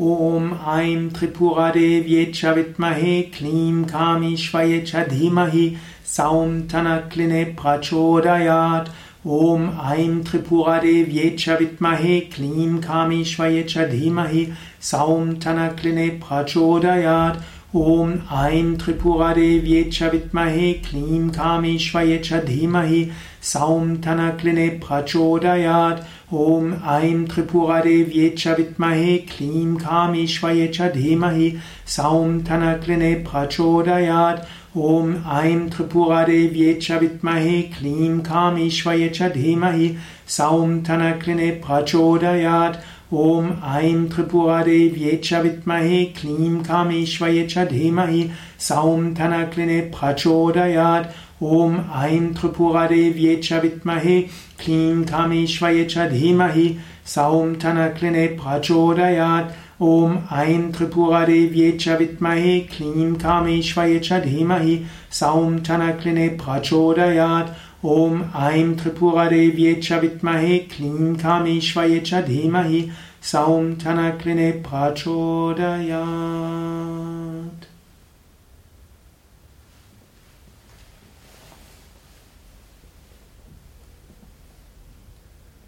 ॐ ऐं त्रिपुरादेव्ये च विद्महे क्लीं कामीश्वये च धीमहि सौं थनक्लिने प्रचोदयात्। ॐ ऐं त्रिपुरादेव्ये च विद्महे क्लीं कामीश्वये च धीमहि सौं थनक्लिने प्रचोदयात् ॐ ऐं त्रिपुरादेव्ये च विद्महे क्लीं कामीश्वये च धीमहि सौं थनक्लिने प्रचोदयात्। ॐ ऐं त्रिपुरादेव्ये च विद्महे क्लीं कामीश्वये च धीमहि सौं थनक्लिने प्रचोदयात्। ॐ ऐं त्रिपुरादेव्ये च विद्महे क्लीं ॐ ऐं त्रिपुरादेव्ये च विद्महे क्लीं कामीश्वये च धीमहि सौं थनक्लिने प्रचोदयात्। ॐ ऐं त्रिपुरादेव्ये च विद्महे क्लीं कामीश्वये च धीमहि सौं थनक्लिने प्रचोदयात् ॐ ऐं त्रिपुरादेव्ये च विद्महे क्लीं कामीश्वये च धीमहि सौं थनक्लिने प्रचोदयात्। ॐ ऐं त्रिपुरादेव्ये च विद्महे क्लीं कामीश्वये च धीमहि सौं थनक्लिने प्रचोदयात्